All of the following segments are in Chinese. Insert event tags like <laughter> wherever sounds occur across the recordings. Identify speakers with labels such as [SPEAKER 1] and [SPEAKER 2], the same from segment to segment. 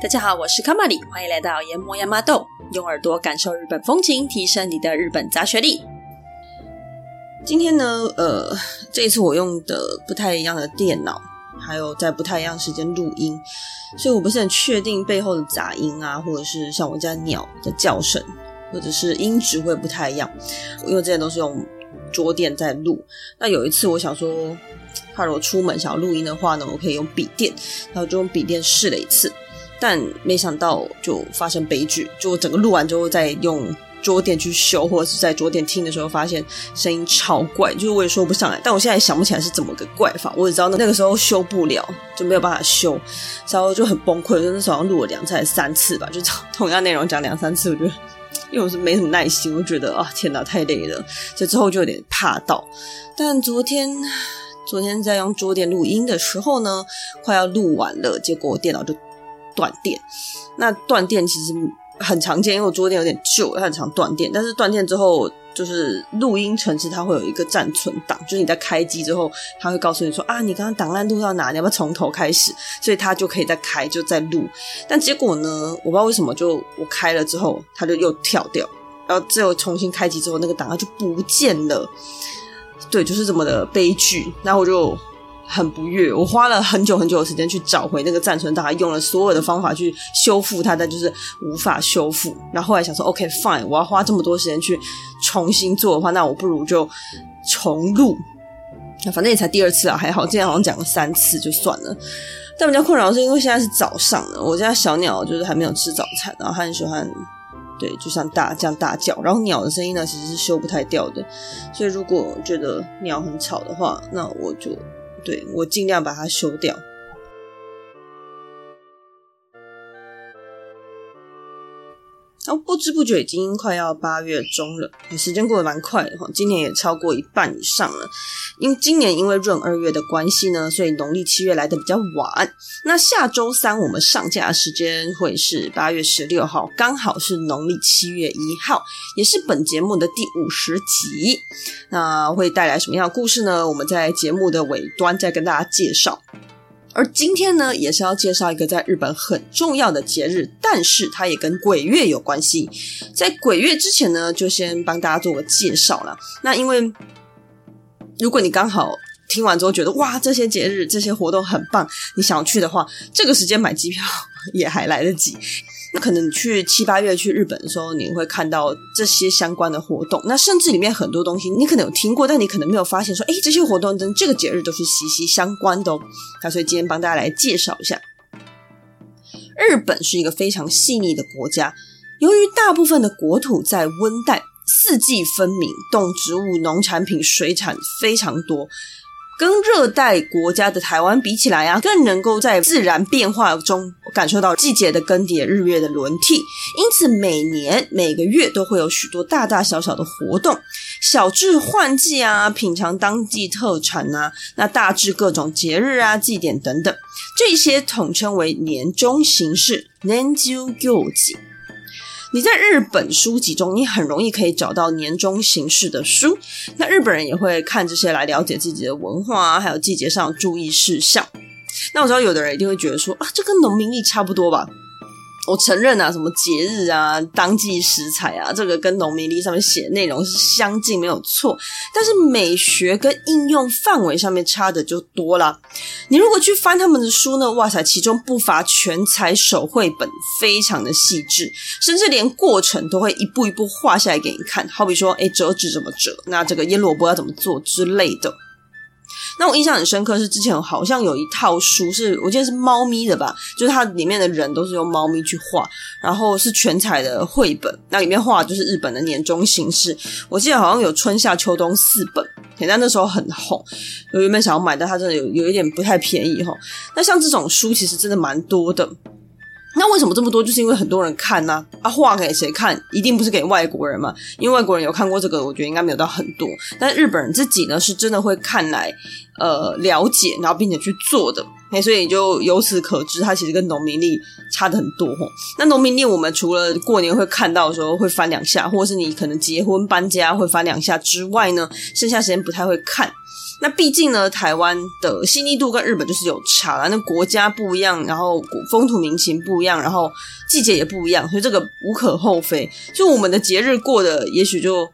[SPEAKER 1] 大家好，我是卡玛里，欢迎来到研磨亚麻豆，用耳朵感受日本风情，提升你的日本杂学力。今天呢，呃，这一次我用的不太一样的电脑，还有在不太一样时间录音，所以我不是很确定背后的杂音啊，或者是像我家鸟的叫声，或者是音质会不太一样，因为之前都是用桌垫在录。那有一次我想说，怕如果出门想要录音的话呢，我可以用笔电，然后就用笔电试了一次。但没想到就发生悲剧，就我整个录完之后再用桌垫去修，或者是在桌垫听的时候，发现声音超怪，就是我也说不上来。但我现在想不起来是怎么个怪法，我只知道那那个时候修不了，就没有办法修，然后就很崩溃。就那时候录了两次还是三次吧，就同样内容讲两三次，我觉得因为我是没什么耐心，我觉得啊天哪太累了，所以之后就有点怕到。但昨天昨天在用桌垫录音的时候呢，快要录完了，结果我电脑就。断电，那断电其实很常见，因为我桌垫有点旧，它很常断电。但是断电之后，就是录音程式它会有一个暂存档，就是你在开机之后，它会告诉你说啊，你刚刚档案录到哪，你要不要从头开始？所以它就可以再开，就再录。但结果呢，我不知道为什么，就我开了之后，它就又跳掉，然后只有重新开机之后，那个档案就不见了。对，就是这么的悲剧。然后我就。很不悦，我花了很久很久的时间去找回那个暂存档，用了所有的方法去修复它，但就是无法修复。然后后来想说，OK fine，我要花这么多时间去重新做的话，那我不如就重录。那反正也才第二次啊，还好，今天好像讲了三次就算了。但比较困扰的是，因为现在是早上了，我家小鸟就是还没有吃早餐，然后它很喜欢，对，就像大这样大叫。然后鸟的声音呢，其实是修不太掉的，所以如果觉得鸟很吵的话，那我就。对，我尽量把它修掉。不知不觉已经快要八月中了，时间过得蛮快的哈。今年也超过一半以上了，因今年因为闰二月的关系呢，所以农历七月来的比较晚。那下周三我们上架时间会是八月十六号，刚好是农历七月一号，也是本节目的第五十集。那会带来什么样的故事呢？我们在节目的尾端再跟大家介绍。而今天呢，也是要介绍一个在日本很重要的节日，但是它也跟鬼月有关系。在鬼月之前呢，就先帮大家做个介绍了。那因为如果你刚好听完之后觉得哇，这些节日这些活动很棒，你想要去的话，这个时间买机票 <laughs> 也还来得及。那可能你去七八月去日本的时候，你会看到这些相关的活动。那甚至里面很多东西你可能有听过，但你可能没有发现说，诶，这些活动跟这个节日都是息息相关的哦。那所以今天帮大家来介绍一下，日本是一个非常细腻的国家。由于大部分的国土在温带，四季分明，动植物、农产品、水产非常多。跟热带国家的台湾比起来啊，更能够在自然变化中感受到季节的更迭、日月的轮替。因此，每年每个月都会有许多大大小小的活动，小至换季啊，品尝当地特产啊，那大至各种节日啊、祭典等等，这些统称为年中行事 （Nenju Gyoji）。你在日本书籍中，你很容易可以找到年终形式的书。那日本人也会看这些来了解自己的文化啊，还有季节上注意事项。那我知道有的人一定会觉得说啊，这跟农民历差不多吧。我承认啊，什么节日啊、当季食材啊，这个跟农民历上面写的内容是相近，没有错。但是美学跟应用范围上面差的就多了。你如果去翻他们的书呢，哇塞，其中不乏全彩手绘本，非常的细致，甚至连过程都会一步一步画下来给你看。好比说，诶，折纸怎么折？那这个腌萝卜要怎么做之类的。那我印象很深刻，是之前好像有一套书是，我记得是猫咪的吧，就是它里面的人都是用猫咪去画，然后是全彩的绘本，那里面画就是日本的年终形式。我记得好像有春夏秋冬四本，现在那时候很红，我原本想要买，但它真的有有一点不太便宜哈。那像这种书其实真的蛮多的。那为什么这么多？就是因为很多人看呢、啊。画给谁看？一定不是给外国人嘛？因为外国人有看过这个，我觉得应该没有到很多。但日本人自己呢，是真的会看来呃了解，然后并且去做的。所以就由此可知，它其实跟农民历差的很多吼。那农民历我们除了过年会看到的时候会翻两下，或是你可能结婚搬家会翻两下之外呢，剩下时间不太会看。那毕竟呢，台湾的细腻度跟日本就是有差啦，那国家不一样，然后风土民情不一样，然后季节也不一样，所以这个无可厚非。就我们的节日过得也许就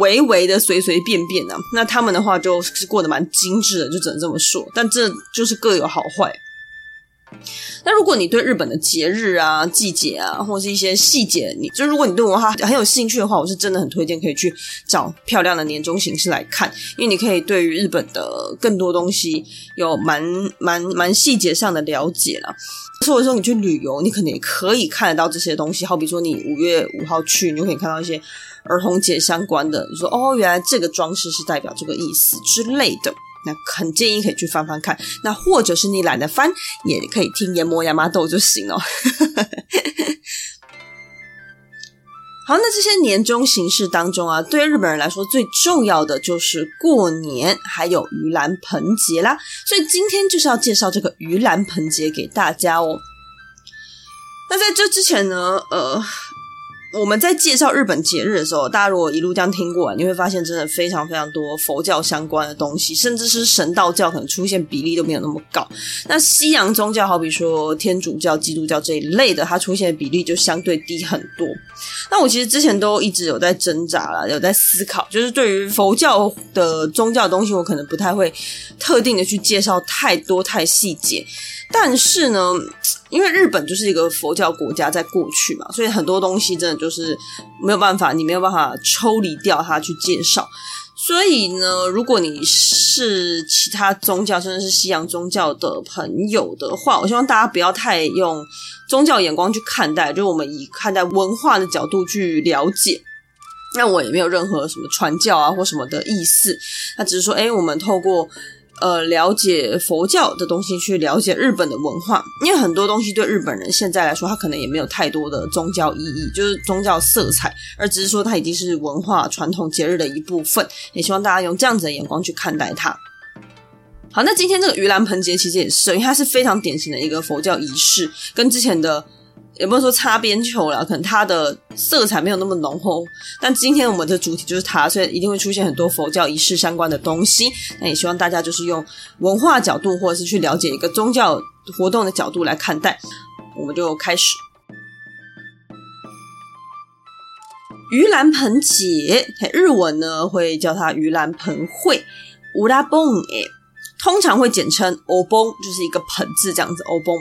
[SPEAKER 1] 微微的随随便便啊，那他们的话就是过得蛮精致的，就只能这么说。但这就是各有好坏。那如果你对日本的节日啊、季节啊，或是一些细节，你就如果你对文化很有兴趣的话，我是真的很推荐可以去找漂亮的年终形式来看，因为你可以对于日本的更多东西有蛮蛮蛮细节上的了解了。或者说你去旅游，你可能也可以看得到这些东西，好比说你五月五号去，你就可以看到一些儿童节相关的，你说哦，原来这个装饰是代表这个意思之类的。那很建议可以去翻翻看，那或者是你懒得翻，也可以听研磨亚麻豆就行了。好，那这些年终形式当中啊，对日本人来说最重要的就是过年，还有盂兰盆节啦。所以今天就是要介绍这个盂兰盆节给大家哦。那在这之前呢，呃。我们在介绍日本节日的时候，大家如果一路这样听过来，你会发现真的非常非常多佛教相关的东西，甚至是神道教可能出现比例都没有那么高。那西洋宗教，好比说天主教、基督教这一类的，它出现的比例就相对低很多。那我其实之前都一直有在挣扎啦，有在思考，就是对于佛教的宗教的东西，我可能不太会特定的去介绍太多太细节。但是呢，因为日本就是一个佛教国家，在过去嘛，所以很多东西真的就是没有办法，你没有办法抽离掉它去介绍。所以呢，如果你是其他宗教，甚至是西洋宗教的朋友的话，我希望大家不要太用宗教眼光去看待，就我们以看待文化的角度去了解。那我也没有任何什么传教啊或什么的意思，那只是说，诶，我们透过。呃，了解佛教的东西，去了解日本的文化，因为很多东西对日本人现在来说，他可能也没有太多的宗教意义，就是宗教色彩，而只是说它已经是文化传统节日的一部分。<laughs> 也希望大家用这样子的眼光去看待它。好，那今天这个盂兰盆节其实也是，因为它是非常典型的一个佛教仪式，跟之前的。也不能说擦边球了，可能它的色彩没有那么浓厚。但今天我们的主题就是它，所以一定会出现很多佛教仪式相关的东西。那也希望大家就是用文化角度，或者是去了解一个宗教活动的角度来看待。我们就开始盂兰盆节，日文呢会叫它盂兰盆会，乌拉崩诶，通常会简称欧崩，就是一个盆字这样子，欧崩。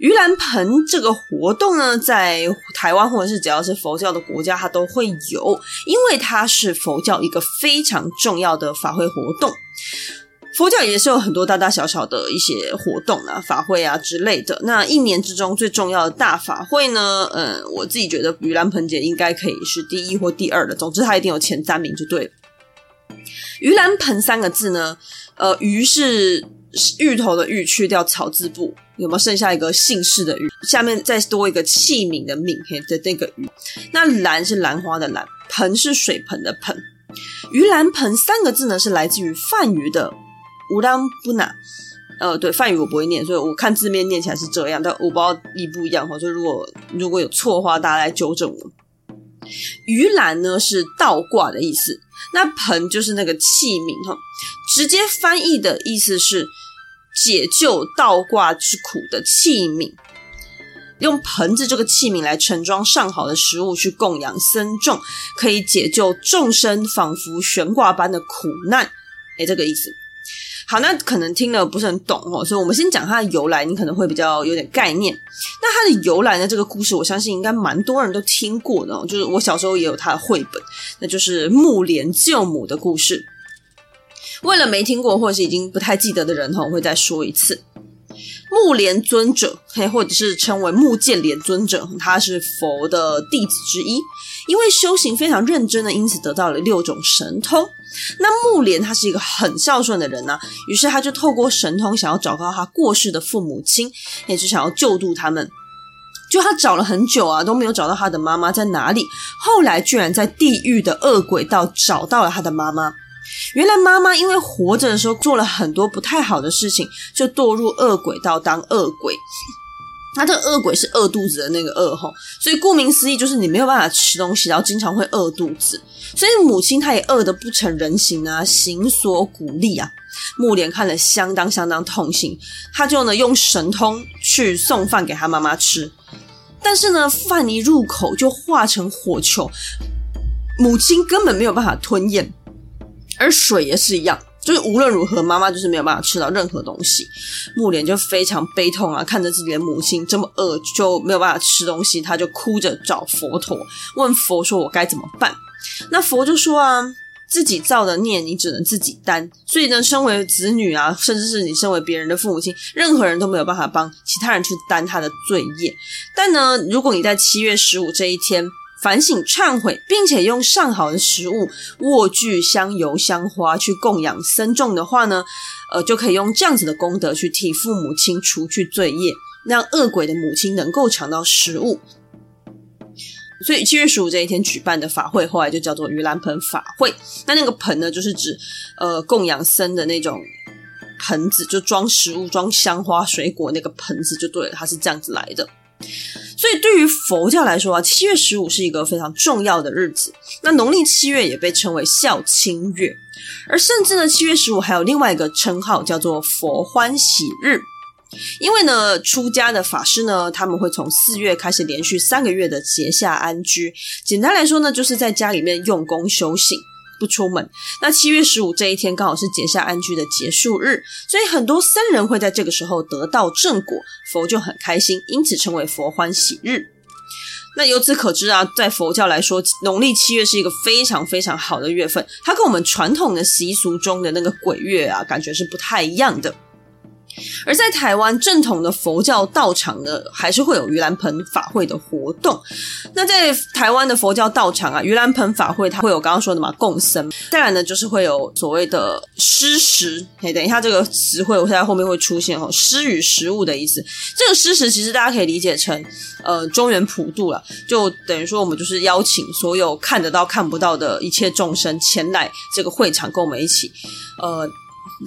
[SPEAKER 1] 盂兰盆这个活动呢，在台湾或者是只要是佛教的国家，它都会有，因为它是佛教一个非常重要的法会活动。佛教也是有很多大大小小的一些活动啊、法会啊之类的。那一年之中最重要的大法会呢，嗯，我自己觉得盂兰盆节应该可以是第一或第二的。总之，它一定有前三名就对了。盂兰盆三个字呢，呃，盂是芋头的芋，去掉草字部。有没有剩下一个姓氏的“鱼”？下面再多一个器皿的“皿”的那个“盂”。那“兰”是兰花的“兰”，盆是水盆的“盆”。盂兰盆三个字呢，是来自于梵语的“乌兰布纳”。呃，对，梵语我不会念，所以我看字面念起来是这样，但我不知道一不一样哈。所以如果如果有错的话，大家来纠正我。盂兰呢是倒挂的意思，那盆就是那个器皿哈。直接翻译的意思是。解救倒挂之苦的器皿，用盆子这个器皿来盛装上好的食物去供养僧众，可以解救众生，仿佛悬挂般的苦难。诶，这个意思。好，那可能听了不是很懂哦，所以我们先讲它的由来，你可能会比较有点概念。那它的由来呢？这个故事我相信应该蛮多人都听过的哦，就是我小时候也有它的绘本，那就是木莲救母的故事。为了没听过或者是已经不太记得的人哈，我会再说一次。目连尊者，嘿，或者是称为目犍连尊者，他是佛的弟子之一，因为修行非常认真的，因此得到了六种神通。那目连他是一个很孝顺的人呢、啊，于是他就透过神通想要找到他过世的父母亲，也是想要救度他们。就他找了很久啊，都没有找到他的妈妈在哪里。后来居然在地狱的恶鬼道找到了他的妈妈。原来妈妈因为活着的时候做了很多不太好的事情，就堕入恶鬼道当恶鬼。那这个恶鬼是饿肚子的那个饿吼，所以顾名思义就是你没有办法吃东西，然后经常会饿肚子。所以母亲她也饿得不成人形啊，形索骨立啊。目莲看了相当相当痛心，他就呢用神通去送饭给他妈妈吃，但是呢饭一入口就化成火球，母亲根本没有办法吞咽，而水也是一样。就是无论如何，妈妈就是没有办法吃到任何东西。目莲就非常悲痛啊，看着自己的母亲这么饿，就没有办法吃东西，他就哭着找佛陀，问佛说：“我该怎么办？”那佛就说：“啊，自己造的孽，你只能自己担。所以呢，身为子女啊，甚至是你身为别人的父母亲，任何人都没有办法帮其他人去担他的罪业。但呢，如果你在七月十五这一天，反省忏悔，并且用上好的食物卧具香油香花去供养僧众的话呢，呃，就可以用这样子的功德去替父母亲除去罪业，让恶鬼的母亲能够尝到食物。所以七月十五这一天举办的法会，后来就叫做盂兰盆法会。那那个盆呢，就是指呃供养僧的那种盆子，就装食物、装香花、水果那个盆子就对了，它是这样子来的。所以，对于佛教来说啊，七月十五是一个非常重要的日子。那农历七月也被称为孝亲月，而甚至呢，七月十五还有另外一个称号叫做佛欢喜日。因为呢，出家的法师呢，他们会从四月开始连续三个月的节下安居。简单来说呢，就是在家里面用功修行。不出门，那七月十五这一天刚好是结下安居的结束日，所以很多僧人会在这个时候得到正果，佛就很开心，因此称为佛欢喜日。那由此可知啊，在佛教来说，农历七月是一个非常非常好的月份，它跟我们传统的习俗中的那个鬼月啊，感觉是不太一样的。而在台湾正统的佛教道场呢，还是会有盂兰盆法会的活动。那在台湾的佛教道场啊，盂兰盆法会它会有刚刚说的嘛，供僧。当然呢，就是会有所谓的施食。哎，等一下这个词汇我在后面会出现哦，施与食物的意思。这个施食其实大家可以理解成呃中原普渡了，就等于说我们就是邀请所有看得到看不到的一切众生前来这个会场跟我们一起呃。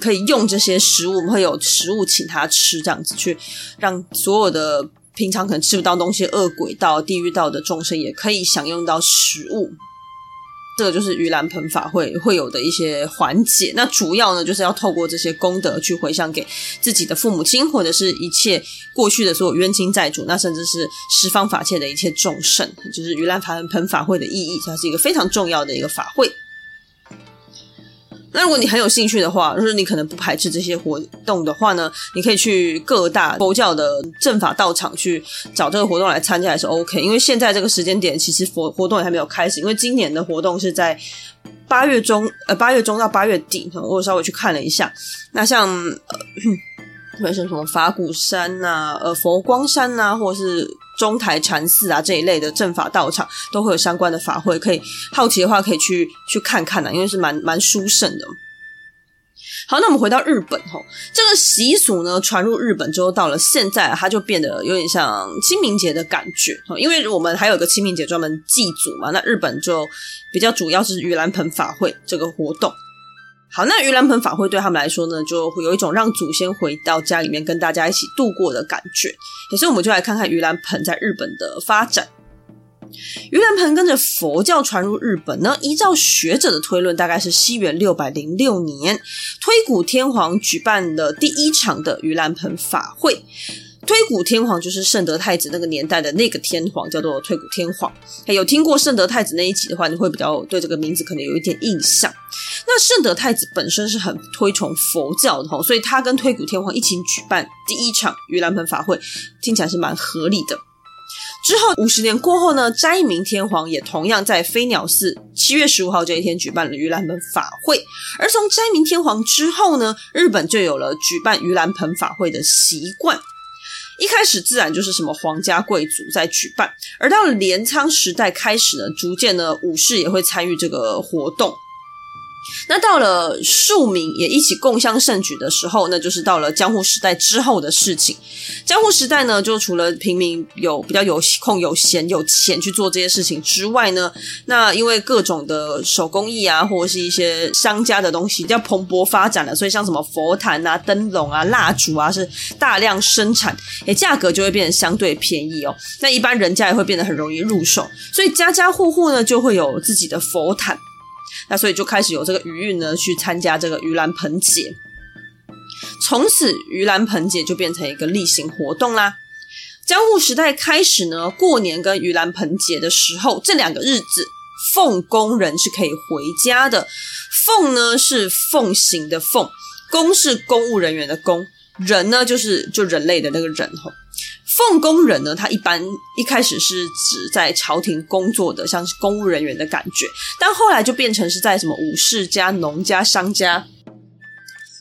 [SPEAKER 1] 可以用这些食物，我们会有食物请他吃，这样子去让所有的平常可能吃不到东西、恶鬼道、地狱道的众生也可以享用到食物。这个就是盂兰盆法会会有的一些环节。那主要呢，就是要透过这些功德去回向给自己的父母亲，或者是一切过去的所有冤亲债主，那甚至是十方法界的一切众生，就是盂兰盆盆法会的意义，它是一个非常重要的一个法会。那如果你很有兴趣的话，就是你可能不排斥这些活动的话呢，你可以去各大佛教的正法道场去找这个活动来参加也是 OK。因为现在这个时间点，其实活活动也还没有开始，因为今年的活动是在八月中，呃，八月中到八月底。我稍微去看了一下，那像呃，<coughs> 像什么法鼓山呐、呃，佛光山呐、或者是。中台禅寺啊这一类的正法道场都会有相关的法会，可以好奇的话可以去去看看呐、因为是蛮蛮殊胜的。好，那我们回到日本吼，这个习俗呢传入日本之后，到了现在它就变得有点像清明节的感觉，因为我们还有个清明节专门祭祖嘛，那日本就比较主要是盂兰盆法会这个活动。好，那盂兰盆法会对他们来说呢，就会有一种让祖先回到家里面跟大家一起度过的感觉。可是，我们就来看看盂兰盆在日本的发展。盂兰盆跟着佛教传入日本呢，依照学者的推论，大概是西元六百零六年，推古天皇举办了第一场的盂兰盆法会。推古天皇就是圣德太子那个年代的那个天皇，叫做推古天皇。有听过圣德太子那一集的话，你会比较对这个名字可能有一点印象。那圣德太子本身是很推崇佛教的，所以他跟推古天皇一起举办第一场盂兰盆法会，听起来是蛮合理的。之后五十年过后呢，斋明天皇也同样在飞鸟寺七月十五号这一天举办了盂兰盆法会。而从斋明天皇之后呢，日本就有了举办盂兰盆法会的习惯。一开始自然就是什么皇家贵族在举办，而到了镰仓时代开始呢，逐渐呢武士也会参与这个活动。那到了庶民也一起共襄盛举的时候，那就是到了江户时代之后的事情。江户时代呢，就除了平民有比较有空、有闲、有钱去做这些事情之外呢，那因为各种的手工艺啊，或者是一些商家的东西比较蓬勃发展了，所以像什么佛坛啊、灯笼啊、蜡烛啊，是大量生产，诶，价格就会变得相对便宜哦。那一般人家也会变得很容易入手，所以家家户户呢就会有自己的佛坛。那所以就开始有这个余韵呢，去参加这个盂兰盆节。从此，盂兰盆节就变成一个例行活动啦。江户时代开始呢，过年跟盂兰盆节的时候，这两个日子，奉公人是可以回家的。奉呢是奉行的奉，公是公务人员的公，人呢就是就人类的那个人吼。奉公人呢，他一般一开始是指在朝廷工作的，像是公务人员的感觉，但后来就变成是在什么武士家、农家、商家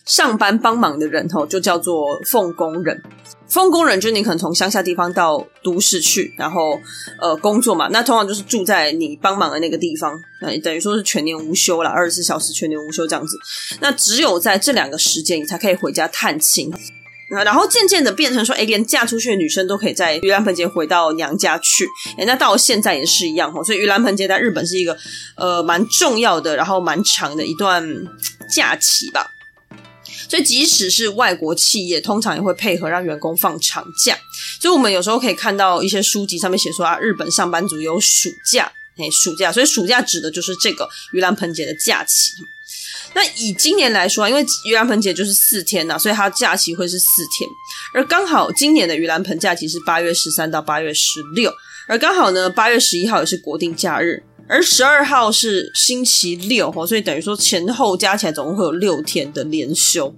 [SPEAKER 1] 上班帮忙的人吼，就叫做奉公人。奉公人就是你可能从乡下地方到都市去，然后呃工作嘛，那通常就是住在你帮忙的那个地方，那等于说是全年无休啦，二十四小时全年无休这样子。那只有在这两个时间，你才可以回家探亲。然后渐渐的变成说，诶，连嫁出去的女生都可以在盂兰盆节回到娘家去。诶，那到现在也是一样哈。所以盂兰盆节在日本是一个呃蛮重要的，然后蛮长的一段假期吧。所以即使是外国企业，通常也会配合让员工放长假。所以我们有时候可以看到一些书籍上面写说啊，日本上班族有暑假，诶，暑假。所以暑假指的就是这个盂兰盆节的假期。那以今年来说，因为盂兰盆节就是四天呐，所以它假期会是四天。而刚好今年的盂兰盆假期是八月十三到八月十六，而刚好呢，八月十一号也是国定假日，而十二号是星期六，所以等于说前后加起来总共会有六天的连休。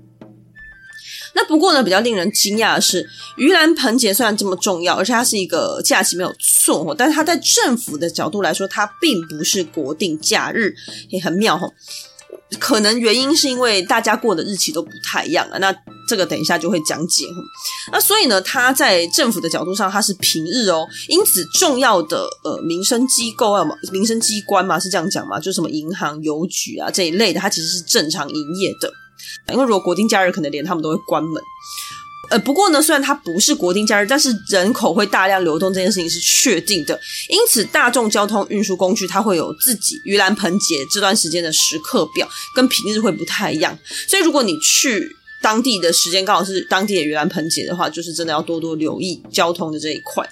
[SPEAKER 1] 那不过呢，比较令人惊讶的是，盂兰盆节虽然这么重要，而且它是一个假期没有错，但是它在政府的角度来说，它并不是国定假日，也很妙吼。可能原因是因为大家过的日期都不太一样啊，那这个等一下就会讲解。那所以呢，它在政府的角度上，它是平日哦，因此重要的呃民生机构啊，民生机关嘛，是这样讲嘛，就什么银行、邮局啊这一类的，它其实是正常营业的。因为如果国定假日，可能连他们都会关门。呃，不过呢，虽然它不是国定假日，但是人口会大量流动这件事情是确定的，因此大众交通运输工具它会有自己盂兰盆节这段时间的时刻表，跟平日会不太一样。所以如果你去当地的时间刚好是当地的盂兰盆节的话，就是真的要多多留意交通的这一块。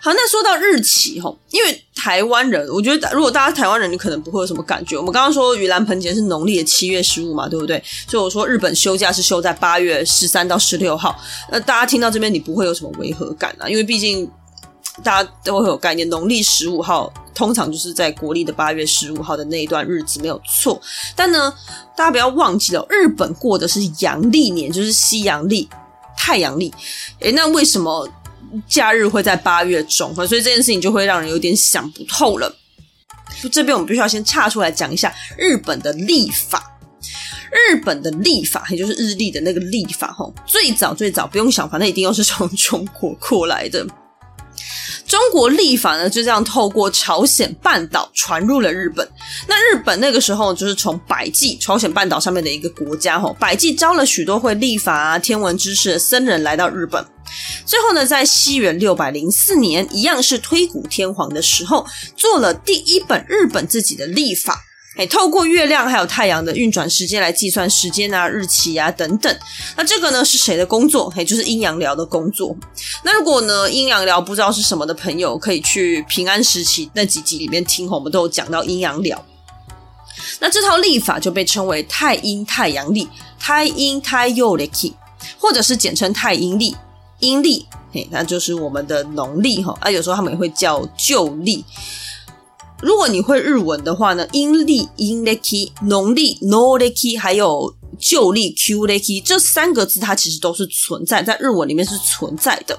[SPEAKER 1] 好，那说到日期吼，因为台湾人，我觉得如果大家台湾人，你可能不会有什么感觉。我们刚刚说盂兰盆节是农历的七月十五嘛，对不对？所以我说日本休假是休在八月十三到十六号。那大家听到这边，你不会有什么违和感啊？因为毕竟大家都会有概念，农历十五号通常就是在国历的八月十五号的那一段日子没有错。但呢，大家不要忘记了，日本过的是阳历年，就是西阳历、太阳历。诶，那为什么？假日会在八月中，所以这件事情就会让人有点想不透了。这边我们必须要先岔出来讲一下日本的历法。日本的历法，也就是日历的那个历法，吼，最早最早不用想，反正一定又是从中国过来的。中国历法呢，就这样透过朝鲜半岛传入了日本。那日本那个时候就是从百济，朝鲜半岛上面的一个国家，吼，百济招了许多会历法啊、天文知识的僧人来到日本。最后呢，在西元六百零四年，一样是推古天皇的时候，做了第一本日本自己的历法。哎，透过月亮还有太阳的运转时间来计算时间啊、日期啊等等。那这个呢是谁的工作？哎，就是阴阳寮的工作。那如果呢阴阳寮不知道是什么的朋友，可以去平安时期那几集里面听，我们都有讲到阴阳寮。那这套历法就被称为太阴太阳历，太阴太阳历，或者是简称太阴历、阴历。嘿，那就是我们的农历哈。啊，有时候他们也会叫旧历。如果你会日文的话呢，阴历阴暦、农历 no 暦，还有旧历 Q 暦，这三个字它其实都是存在在日文里面是存在的。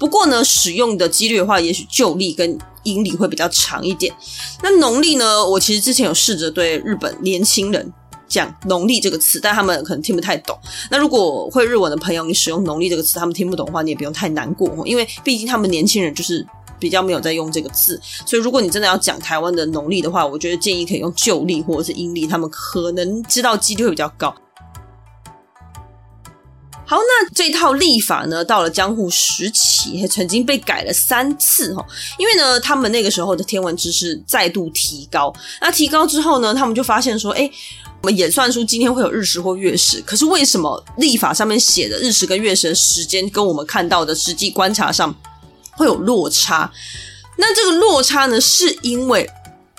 [SPEAKER 1] 不过呢，使用的几率的话，也许旧历跟阴历会比较长一点。那农历呢，我其实之前有试着对日本年轻人讲农历这个词，但他们可能听不太懂。那如果会日文的朋友，你使用农历这个词，他们听不懂的话，你也不用太难过，因为毕竟他们年轻人就是。比较没有在用这个字。所以如果你真的要讲台湾的农历的话，我觉得建议可以用旧历或者是阴历，他们可能知道几率会比较高。好，那这套历法呢，到了江户时期，曾经被改了三次哈。因为呢，他们那个时候的天文知识再度提高。那提高之后呢，他们就发现说，哎，我们演算出今天会有日食或月食，可是为什么历法上面写的日食跟月食的时间，跟我们看到的实际观察上会有落差？那这个落差呢，是因为。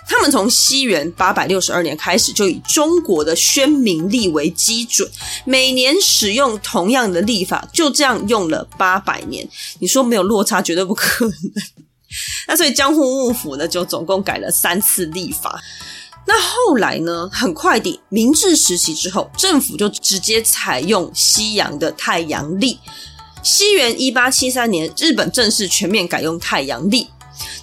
[SPEAKER 1] 他们从西元八百六十二年开始，就以中国的宣明历为基准，每年使用同样的历法，就这样用了八百年。你说没有落差，绝对不可能。那所以江户幕府呢，就总共改了三次历法。那后来呢，很快的，明治时期之后，政府就直接采用西洋的太阳历。西元一八七三年，日本正式全面改用太阳历。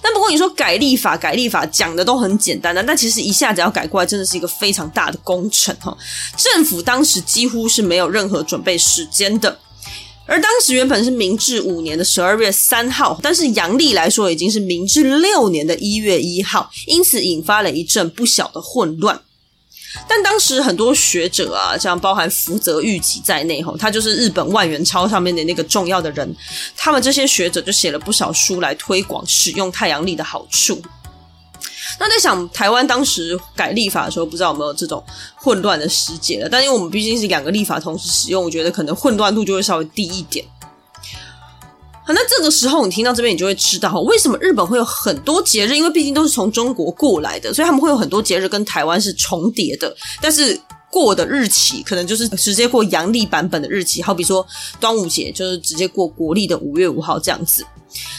[SPEAKER 1] 但不过你说改立法，改立法讲的都很简单的，但其实一下子要改过来，真的是一个非常大的工程哈。政府当时几乎是没有任何准备时间的，而当时原本是明治五年的十二月三号，但是阳历来说已经是明治六年的一月一号，因此引发了一阵不小的混乱。但当时很多学者啊，像包含福泽谕吉在内，吼，他就是日本万元钞上面的那个重要的人，他们这些学者就写了不少书来推广使用太阳历的好处。那在想台湾当时改历法的时候，不知道有没有这种混乱的时节了？但因为我们毕竟是两个历法同时使用，我觉得可能混乱度就会稍微低一点。好，那这个时候你听到这边，你就会知道为什么日本会有很多节日，因为毕竟都是从中国过来的，所以他们会有很多节日跟台湾是重叠的，但是过的日期可能就是直接过阳历版本的日期，好比说端午节就是直接过国历的五月五号这样子。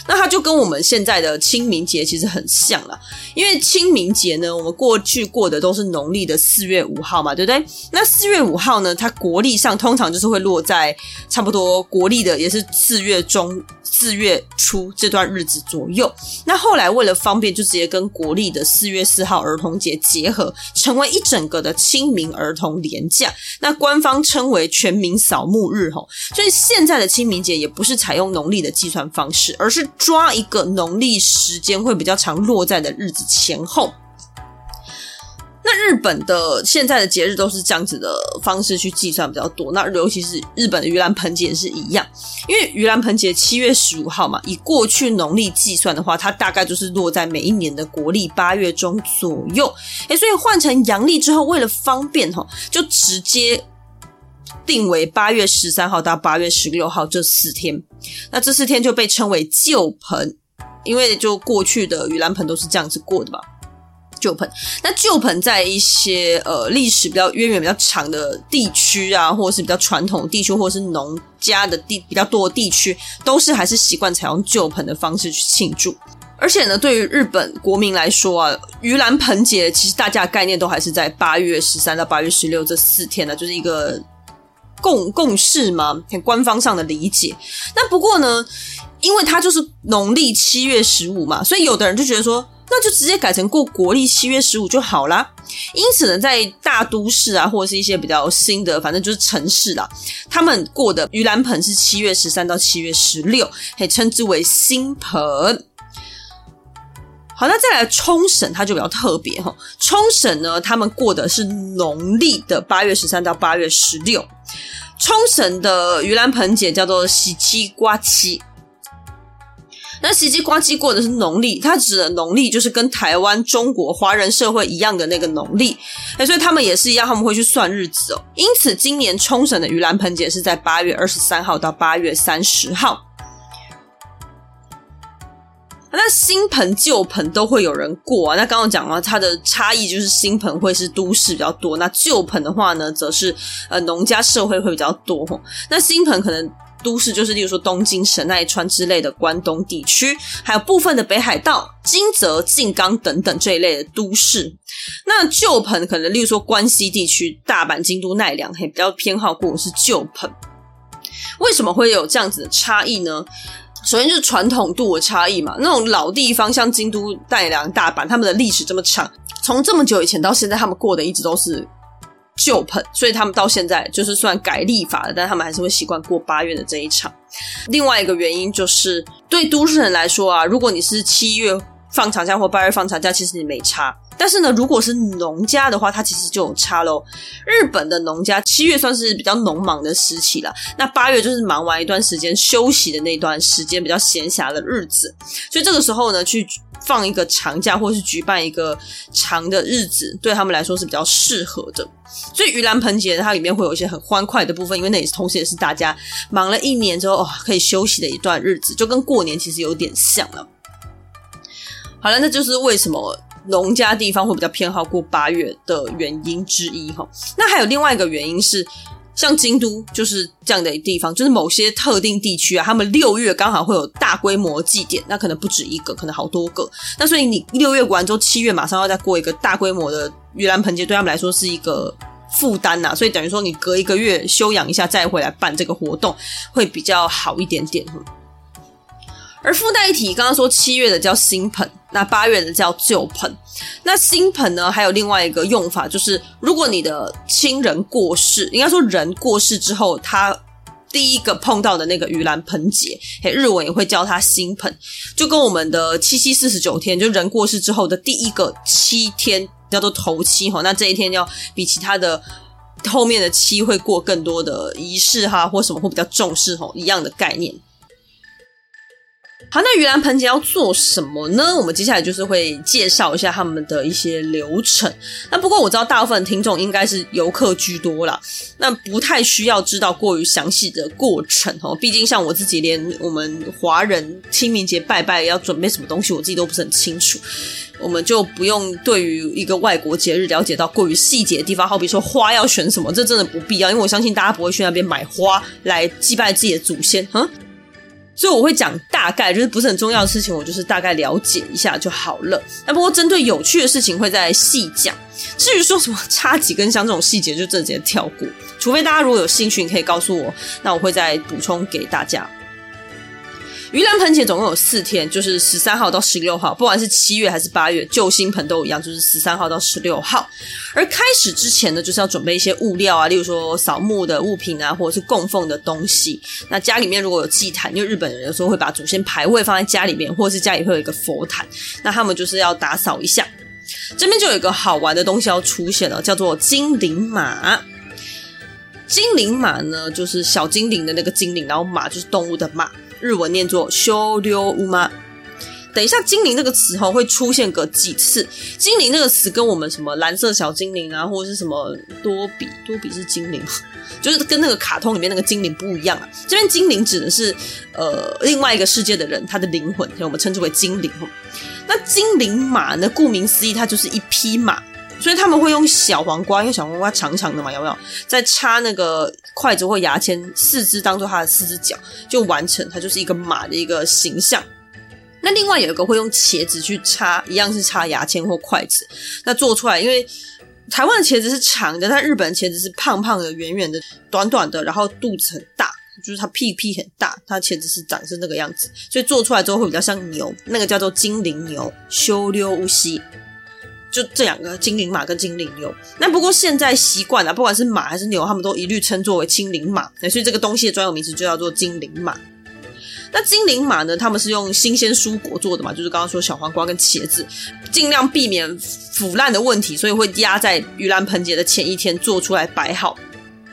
[SPEAKER 1] 那它就跟我们现在的清明节其实很像了，因为清明节呢，我们过去过的都是农历的四月五号嘛，对不对？那四月五号呢，它国历上通常就是会落在差不多国历的也是四月中。四月初这段日子左右，那后来为了方便，就直接跟国历的四月四号儿童节结合，成为一整个的清明儿童廉价。那官方称为全民扫墓日吼，所以现在的清明节也不是采用农历的计算方式，而是抓一个农历时间会比较长落在的日子前后。那日本的现在的节日都是这样子的方式去计算比较多，那尤其是日本的盂兰盆节也是一样，因为盂兰盆节七月十五号嘛，以过去农历计算的话，它大概就是落在每一年的国历八月中左右，哎，所以换成阳历之后，为了方便哈，就直接定为八月十三号到八月十六号这四天，那这四天就被称为旧盆，因为就过去的盂兰盆都是这样子过的嘛。旧盆，那旧盆在一些呃历史比较渊源比较长的地区啊，或者是比较传统地区，或者是农家的地比较多的地区，都是还是习惯采用旧盆的方式去庆祝。而且呢，对于日本国民来说啊，盂兰盆节其实大家的概念都还是在八月十三到八月十六这四天呢，就是一个共共识嘛，很官方上的理解。那不过呢，因为它就是农历七月十五嘛，所以有的人就觉得说。那就直接改成过国历七月十五就好啦。因此呢，在大都市啊，或者是一些比较新的，反正就是城市啦，他们过的盂兰盆是七月十三到七月十六，可以称之为新盆。好，那再来冲绳，它就比较特别哈。冲绳呢，他们过的是农历的八月十三到八月十六。冲绳的盂兰盆节叫做喜七瓜七。那袭击呱吉过的是农历，它指的农历就是跟台湾、中国华人社会一样的那个农历，哎，所以他们也是一样，他们会去算日子哦。因此，今年冲绳的盂兰盆节是在八月二十三号到八月三十号。那新盆、旧盆都会有人过啊。那刚刚讲了，它的差异就是新盆会是都市比较多，那旧盆的话呢，则是呃农家社会会比较多。那新盆可能。都市就是，例如说东京、神奈川之类的关东地区，还有部分的北海道、金泽、静冈等等这一类的都市。那旧盆可能，例如说关西地区、大阪、京都、奈良，还比较偏好过的是旧盆。为什么会有这样子的差异呢？首先就是传统度的差异嘛。那种老地方，像京都、奈良、大阪，他们的历史这么长，从这么久以前到现在，他们过的一直都是旧盆，所以他们到现在就是算改立法了，但他们还是会习惯过八月的这一场。另外一个原因就是，对都市人来说啊，如果你是七月放长假或八月放长假，其实你没差。但是呢，如果是农家的话，它其实就有差喽。日本的农家七月算是比较农忙的时期了，那八月就是忙完一段时间休息的那段时间，比较闲暇的日子。所以这个时候呢，去放一个长假或是举办一个长的日子，对他们来说是比较适合的。所以盂兰盆节它里面会有一些很欢快的部分，因为那也是同时也是大家忙了一年之后哦，可以休息的一段日子，就跟过年其实有点像了。好了，那就是为什么。农家地方会比较偏好过八月的原因之一哈，那还有另外一个原因是，像京都就是这样的地方，就是某些特定地区啊，他们六月刚好会有大规模祭典，那可能不止一个，可能好多个。那所以你六月过完之后，七月马上要再过一个大规模的盂兰盆节，对他们来说是一个负担呐。所以等于说你隔一个月休养一下，再回来办这个活动，会比较好一点点。而附带一提，刚刚说七月的叫新盆，那八月的叫旧盆。那新盆呢，还有另外一个用法，就是如果你的亲人过世，应该说人过世之后，他第一个碰到的那个盂兰盆节，嘿，日文也会叫它新盆，就跟我们的七七四十九天，就人过世之后的第一个七天叫做头七哈。那这一天要比其他的后面的七会过更多的仪式哈，或什么会比较重视哈，一样的概念。好，那盂兰盆节要做什么呢？我们接下来就是会介绍一下他们的一些流程。那不过我知道大部分听众应该是游客居多啦，那不太需要知道过于详细的过程哦。毕竟像我自己，连我们华人清明节拜拜要准备什么东西，我自己都不是很清楚。我们就不用对于一个外国节日了解到过于细节的地方，好比说花要选什么，这真的不必要，因为我相信大家不会去那边买花来祭拜自己的祖先，哈。所以我会讲大概，就是不是很重要的事情，我就是大概了解一下就好了。那不过针对有趣的事情会再细讲。至于说什么插几根香这种细节，就直接跳过。除非大家如果有兴趣，你可以告诉我，那我会再补充给大家。盂兰盆节总共有四天，就是十三号到十六号，不管是七月还是八月，旧新盆都一样，就是十三号到十六号。而开始之前呢，就是要准备一些物料啊，例如说扫墓的物品啊，或者是供奉的东西。那家里面如果有祭坛，因为日本人有时候会把祖先牌位放在家里面，或者是家里会有一个佛坛，那他们就是要打扫一下。这边就有一个好玩的东西要出现了，叫做精灵马。精灵马呢，就是小精灵的那个精灵，然后马就是动物的马。日文念作修溜乌妈。等一下，精灵这个词哈会出现个几次。精灵这个词跟我们什么蓝色小精灵啊，或者是什么多比，多比是精灵，<laughs> 就是跟那个卡通里面那个精灵不一样啊。这边精灵指的是呃另外一个世界的人，他的灵魂，我们称之为精灵。那精灵马呢？顾名思义，它就是一匹马。所以他们会用小黄瓜，因为小黄瓜长长的嘛，有没有？再插那个筷子或牙签，四肢当做它的四只脚，就完成它就是一个马的一个形象。那另外有一个会用茄子去插，一样是插牙签或筷子。那做出来，因为台湾的茄子是长的，但日本的茄子是胖胖的、圆圆的、短短的，然后肚子很大，就是它屁屁很大，它茄子是长是那个样子，所以做出来之后会比较像牛，那个叫做精灵牛，修溜乌西。就这两个精灵马跟精灵牛，那不过现在习惯了，不管是马还是牛，他们都一律称作为精灵马，所以这个东西的专有名词就叫做精灵马。那精灵马呢，他们是用新鲜蔬果做的嘛，就是刚刚说小黄瓜跟茄子，尽量避免腐烂的问题，所以会压在盂兰盆节的前一天做出来摆好。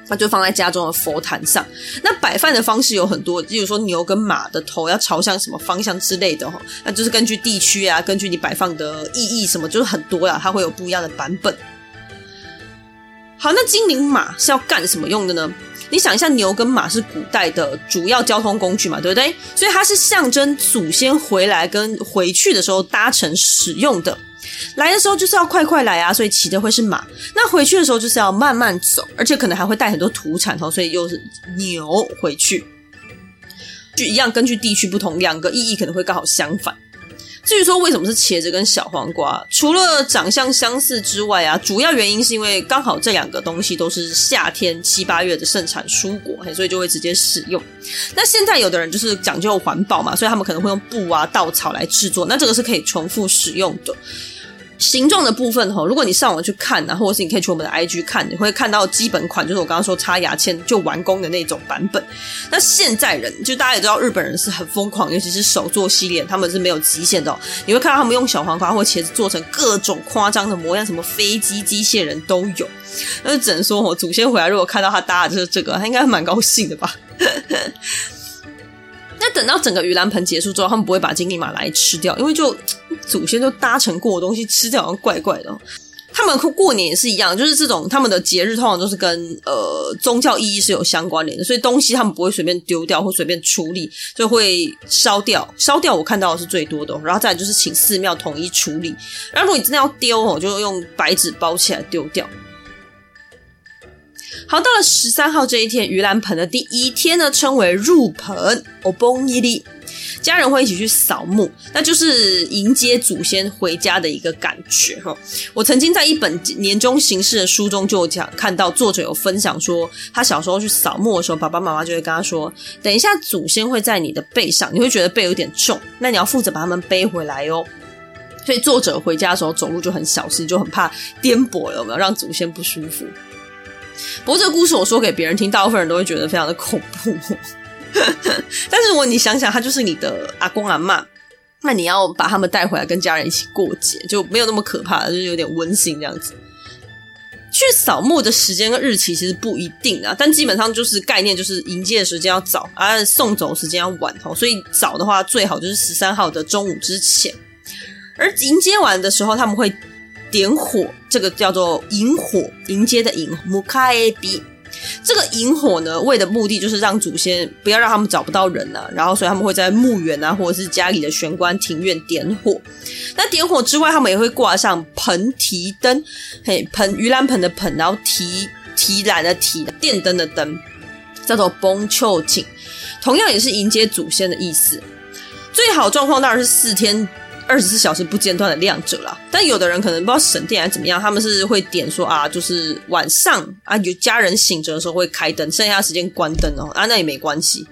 [SPEAKER 1] 那就放在家中的佛坛上。那摆饭的方式有很多，例如说牛跟马的头要朝向什么方向之类的哈。那就是根据地区啊，根据你摆放的意义什么，就是很多啦，它会有不一样的版本。好，那精灵马是要干什么用的呢？你想一下，牛跟马是古代的主要交通工具嘛，对不对？所以它是象征祖先回来跟回去的时候搭乘使用的。来的时候就是要快快来啊，所以骑的会是马；那回去的时候就是要慢慢走，而且可能还会带很多土产哦，所以又是牛回去。就一样，根据地区不同，两个意义可能会刚好相反。至于说为什么是茄子跟小黄瓜，除了长相相似之外啊，主要原因是因为刚好这两个东西都是夏天七八月的盛产蔬果，所以就会直接使用。那现在有的人就是讲究环保嘛，所以他们可能会用布啊、稻草来制作，那这个是可以重复使用的。形状的部分哈，如果你上网去看啊，或者是你可以去我们的 IG 看，你会看到基本款，就是我刚刚说插牙签就完工的那种版本。那现在人就大家也知道，日本人是很疯狂，尤其是手作系列，他们是没有极限的。你会看到他们用小黄瓜或茄子做成各种夸张的模样，什么飞机、机械人都有。那就只能说哦，祖先回来如果看到他搭的就是这个，他应该蛮高兴的吧。那等到整个盂兰盆结束之后，他们不会把精力马来吃掉，因为就祖先就搭成过的东西吃掉，好像怪怪的。他们过年也是一样，就是这种他们的节日通常都是跟呃宗教意义是有相关联的，所以东西他们不会随便丢掉或随便处理，就会烧掉。烧掉我看到的是最多的，然后再来就是请寺庙统一处理。然后如果你真的要丢哦，就用白纸包起来丢掉。好，到了十三号这一天，盂兰盆的第一天呢，称为入盆。お盆入り，家人会一起去扫墓，那就是迎接祖先回家的一个感觉哈。我曾经在一本年终形式的书中就讲，看到作者有分享说，他小时候去扫墓的时候，爸爸妈妈就会跟他说，等一下祖先会在你的背上，你会觉得背有点重，那你要负责把他们背回来哦。所以作者回家的时候走路就很小心，就很怕颠簸了，有没有让祖先不舒服？不过这个故事我说给别人听，大部分人都会觉得非常的恐怖。但是如果你想想，他就是你的阿公阿嬷，那你要把他们带回来跟家人一起过节，就没有那么可怕，就是有点温馨这样子。去扫墓的时间跟日期其实不一定啊，但基本上就是概念就是迎接的时间要早，而送走时间要晚哦。所以早的话最好就是十三号的中午之前，而迎接完的时候他们会。点火，这个叫做引火，迎接的引，木卡埃比。这个引火呢，为的目的就是让祖先不要让他们找不到人啊，然后所以他们会在墓园啊，或者是家里的玄关、庭院点火。那点火之外，他们也会挂上盆提灯，嘿，盆盂兰盆的盆，然后提提篮的提电灯的灯，叫做崩秋景，同样也是迎接祖先的意思。最好状况当然是四天。二十四小时不间断的亮着啦，但有的人可能不知道省电还是怎么样，他们是会点说啊，就是晚上啊有家人醒着的时候会开灯，剩下的时间关灯哦啊，那也没关系。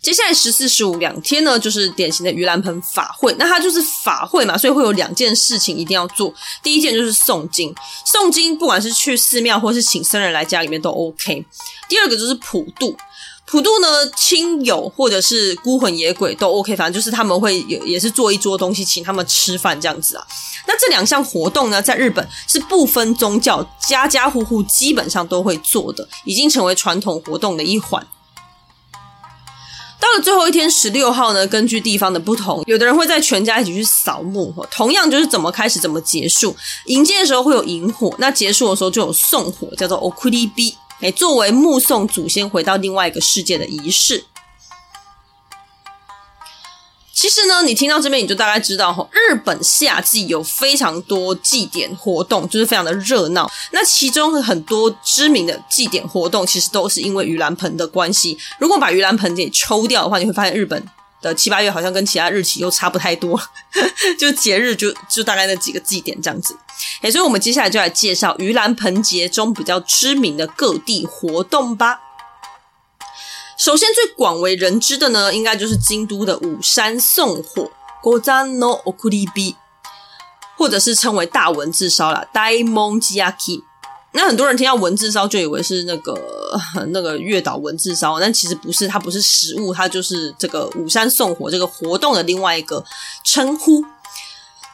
[SPEAKER 1] 接下来十四、十五两天呢，就是典型的盂兰盆法会，那它就是法会嘛，所以会有两件事情一定要做。第一件就是诵经，诵经不管是去寺庙或是请僧人来家里面都 OK。第二个就是普渡。普渡呢，亲友或者是孤魂野鬼都 OK，反正就是他们会有也是做一桌东西请他们吃饭这样子啊。那这两项活动呢，在日本是不分宗教，家家户户基本上都会做的，已经成为传统活动的一环。到了最后一天十六号呢，根据地方的不同，有的人会在全家一起去扫墓，同样就是怎么开始怎么结束。迎接的时候会有引火，那结束的时候就有送火，叫做 Okurib。哎，作为目送祖先回到另外一个世界的仪式，其实呢，你听到这边你就大概知道哈，日本夏季有非常多祭典活动，就是非常的热闹。那其中很多知名的祭典活动，其实都是因为盂兰盆的关系。如果把盂兰盆给抽掉的话，你会发现日本的七八月好像跟其他日期又差不太多，<laughs> 就节日就就大概那几个祭典这样子。哎，所以我们接下来就来介绍盂兰盆节中比较知名的各地活动吧。首先最广为人知的呢，应该就是京都的五山送火 Gozan no Okuribi，或者是称为大文字烧啦 Daimonjiaki。那很多人听到文字烧就以为是那个 <laughs> 那个月岛文字烧，但其实不是，它不是食物，它就是这个五山送火这个活动的另外一个称呼。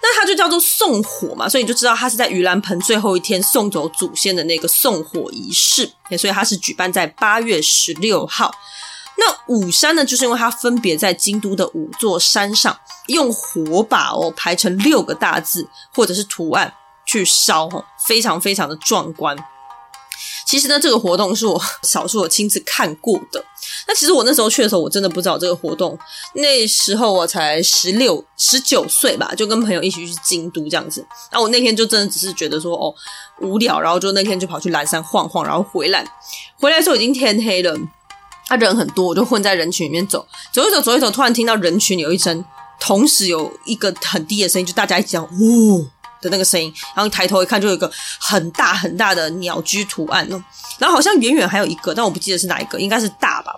[SPEAKER 1] 那它就叫做送火嘛，所以你就知道它是在盂兰盆最后一天送走祖先的那个送火仪式。所以它是举办在八月十六号。那五山呢，就是因为它分别在京都的五座山上，用火把哦排成六个大字或者是图案。去烧，非常非常的壮观。其实呢，这个活动是我少数我亲自看过的。那其实我那时候去的时候，我真的不知道这个活动。那时候我才十六、十九岁吧，就跟朋友一起去京都这样子。那我那天就真的只是觉得说哦无聊，然后就那天就跑去岚山晃晃，然后回来。回来的时候已经天黑了，他人很多，我就混在人群里面走，走一走，走一走，突然听到人群有一声，同时有一个很低的声音，就大家一起讲呜。的那个声音，然后抬头一看，就有一个很大很大的鸟居图案哦，然后好像远远还有一个，但我不记得是哪一个，应该是大吧。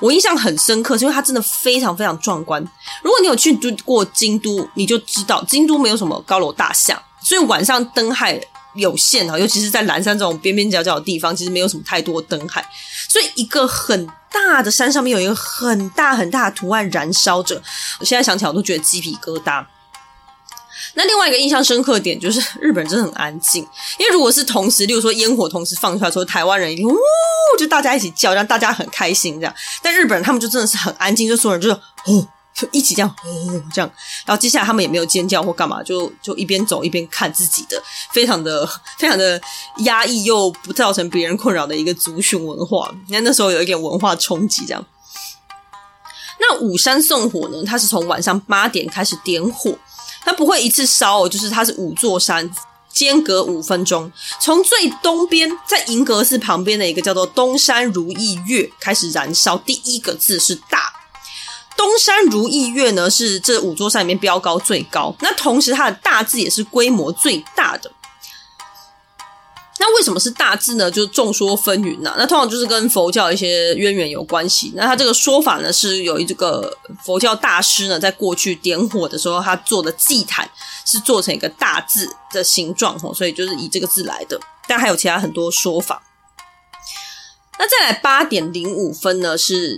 [SPEAKER 1] 我印象很深刻，是因为它真的非常非常壮观。如果你有去过京都，你就知道京都没有什么高楼大厦，所以晚上灯海有限啊，尤其是在岚山这种边边角角的地方，其实没有什么太多灯海，所以一个很大的山上面有一个很大很大的图案燃烧着，我现在想起来我都觉得鸡皮疙瘩。那另外一个印象深刻点就是日本人真的很安静，因为如果是同时，例如说烟火同时放出来的时候，台湾人一定呜，就大家一起叫，让大家很开心这样。但日本人他们就真的是很安静，就所有人就是哦，就一起这样哦这样，然后接下来他们也没有尖叫或干嘛，就就一边走一边看自己的，非常的非常的压抑又不造成别人困扰的一个族群文化。你看那时候有一点文化冲击这样。那五山送火呢，它是从晚上八点开始点火。它不会一次烧哦，就是它是五座山间隔五分钟，从最东边在银阁寺旁边的一个叫做东山如意月开始燃烧，第一个字是大。东山如意月呢是这五座山里面标高最高，那同时它的大字也是规模最大的。那为什么是大字呢？就是众说纷纭呐。那通常就是跟佛教一些渊源有关系。那他这个说法呢，是有一这个佛教大师呢，在过去点火的时候，他做的祭坛是做成一个大字的形状，所以就是以这个字来的。但还有其他很多说法。那再来八点零五分呢是。